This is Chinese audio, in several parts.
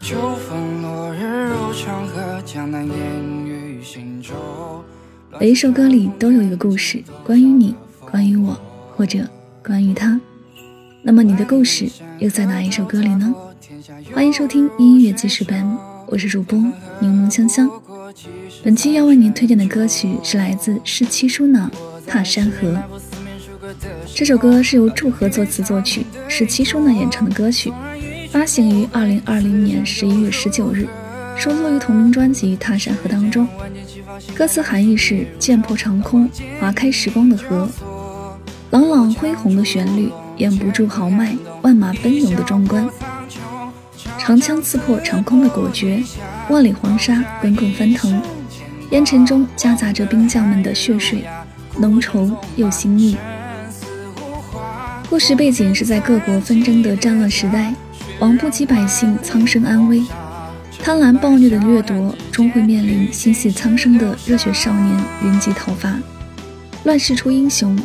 秋风落日如长河，江南烟雨行舟。每一首歌里都有一个故事，关于你，关于我，或者关于他。那么你的故事又在哪一首歌里呢？欢迎收听音乐记事本，我是主播柠檬香香。本期要为您推荐的歌曲是来自十七叔的《踏山河》。这首歌是由祝贺作词作曲，十七叔呢演唱的歌曲，发行于二零二零年十一月十九日，收录于同名专辑《踏山河》当中。歌词含义是：剑破长空，划开时光的河，朗朗恢宏的旋律掩不住豪迈，万马奔涌的壮观。长枪刺破长空的果决，万里黄沙滚滚翻腾，烟尘中夹杂着兵将们的血水，浓稠又新腻。故事背景是在各国纷争的战乱时代，亡不及百姓苍生安危，贪婪暴虐的掠夺终会面临心系苍生的热血少年云集讨伐。乱世出英雄，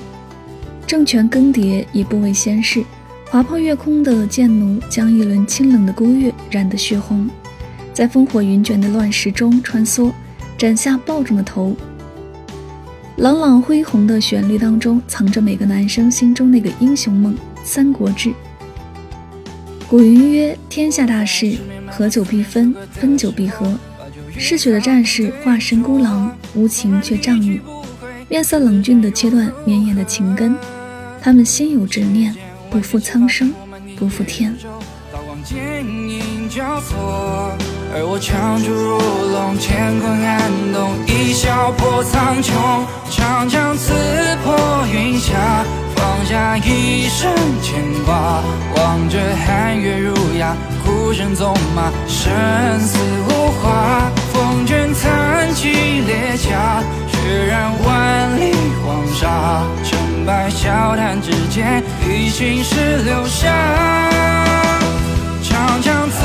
政权更迭已不为先事。划破月空的剑弩，将一轮清冷的孤月染得血红，在烽火云卷的乱世中穿梭，斩下暴众的头。朗朗恢宏的旋律当中，藏着每个男生心中那个英雄梦。《三国志》古云曰：“天下大事，合久必分，分久必合。”嗜血的战士化身孤狼，无情却仗义，面色冷峻的切断绵延的情根。他们心有执念。不负苍生，不负天。刀光剑影交错，而我枪出如龙，乾坤撼动，一笑破苍穹。长枪刺破云霞，下一生牵挂。望着寒月如牙，孤身纵马，生死无话。风卷残骑裂甲，血染万里黄沙。成败笑谈之间，一心是留下。长枪刺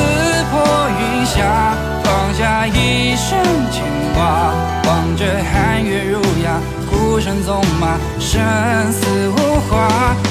破云霞，放下一生牵挂。望着寒月如牙，孤身纵马，生死无话。